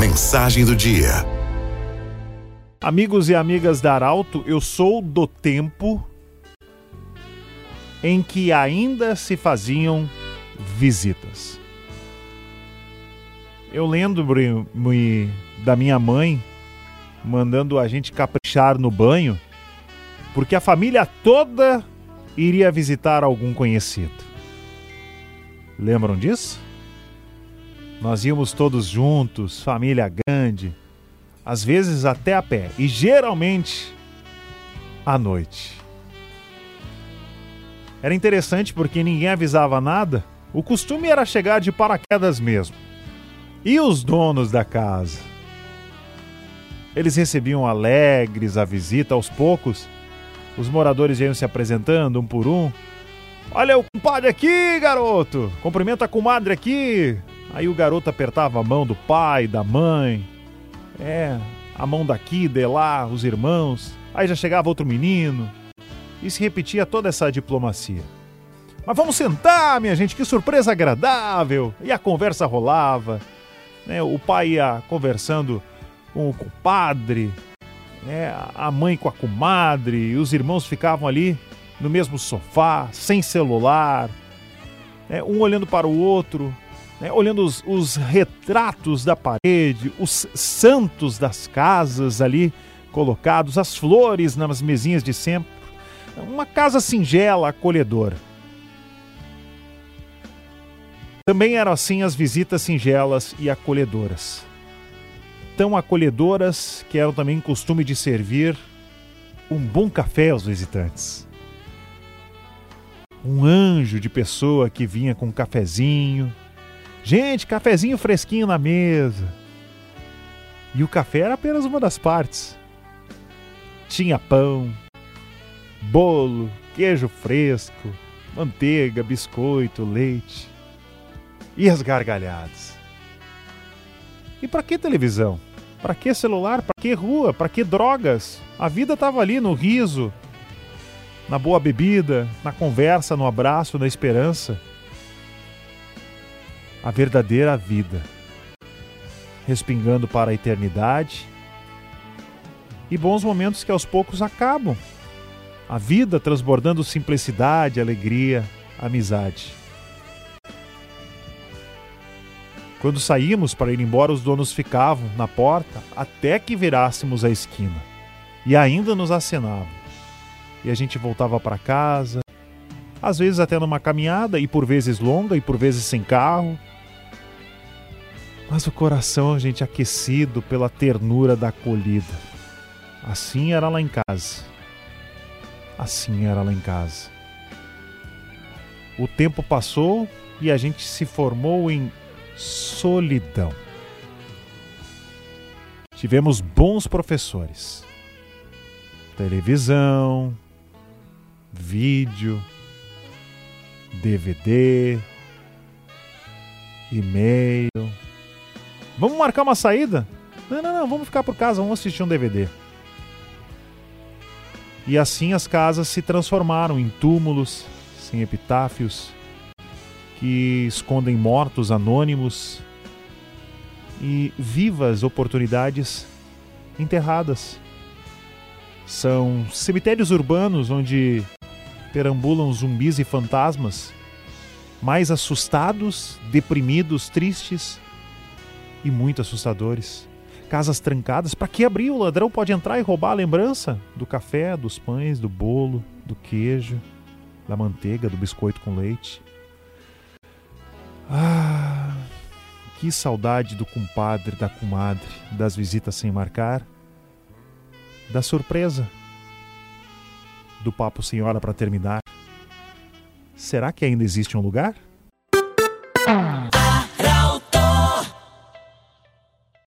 mensagem do dia. Amigos e amigas da Arauto, eu sou do tempo em que ainda se faziam visitas. Eu lembro-me da minha mãe mandando a gente caprichar no banho, porque a família toda iria visitar algum conhecido. Lembram disso? Nós íamos todos juntos, família grande, às vezes até a pé, e geralmente à noite. Era interessante porque ninguém avisava nada, o costume era chegar de paraquedas mesmo. E os donos da casa? Eles recebiam alegres a visita aos poucos. Os moradores iam se apresentando um por um. Olha o compadre aqui, garoto! Cumprimenta a comadre aqui! Aí o garoto apertava a mão do pai, da mãe. É, a mão daqui, de lá, os irmãos. Aí já chegava outro menino. E se repetia toda essa diplomacia. Mas vamos sentar, minha gente, que surpresa agradável! E a conversa rolava. Né? O pai ia conversando com o compadre, né? a mãe com a comadre, e os irmãos ficavam ali no mesmo sofá, sem celular, né? um olhando para o outro, né? olhando os, os retratos da parede, os santos das casas ali colocados, as flores nas mesinhas de sempre. Uma casa singela, acolhedora. Também eram assim as visitas singelas e acolhedoras. Tão acolhedoras que eram também costume de servir um bom café aos visitantes. Um anjo de pessoa que vinha com um cafezinho. Gente, cafezinho fresquinho na mesa. E o café era apenas uma das partes. Tinha pão, bolo, queijo fresco, manteiga, biscoito, leite e as gargalhadas. E para que televisão? Para que celular? Para que rua? Para que drogas? A vida estava ali no riso, na boa bebida, na conversa, no abraço, na esperança. A verdadeira vida, respingando para a eternidade e bons momentos que aos poucos acabam. A vida transbordando simplicidade, alegria, amizade. Quando saímos para ir embora, os donos ficavam na porta até que virássemos a esquina e ainda nos acenavam. E a gente voltava para casa, às vezes até numa caminhada, e por vezes longa e por vezes sem carro. Mas o coração, gente, aquecido pela ternura da acolhida. Assim era lá em casa. Assim era lá em casa. O tempo passou e a gente se formou em solidão. Tivemos bons professores. Televisão, vídeo, DVD, e-mail. Vamos marcar uma saída? Não, não, não, vamos ficar por casa, vamos assistir um DVD. E assim as casas se transformaram em túmulos, sem epitáfios, que escondem mortos anônimos e vivas oportunidades enterradas. São cemitérios urbanos onde perambulam zumbis e fantasmas, mais assustados, deprimidos, tristes e muito assustadores. Casas trancadas, para que abrir? O ladrão pode entrar e roubar a lembrança do café, dos pães, do bolo, do queijo, da manteiga, do biscoito com leite. Ah, que saudade do compadre, da comadre, das visitas sem marcar, da surpresa, do papo sem hora para terminar. Será que ainda existe um lugar?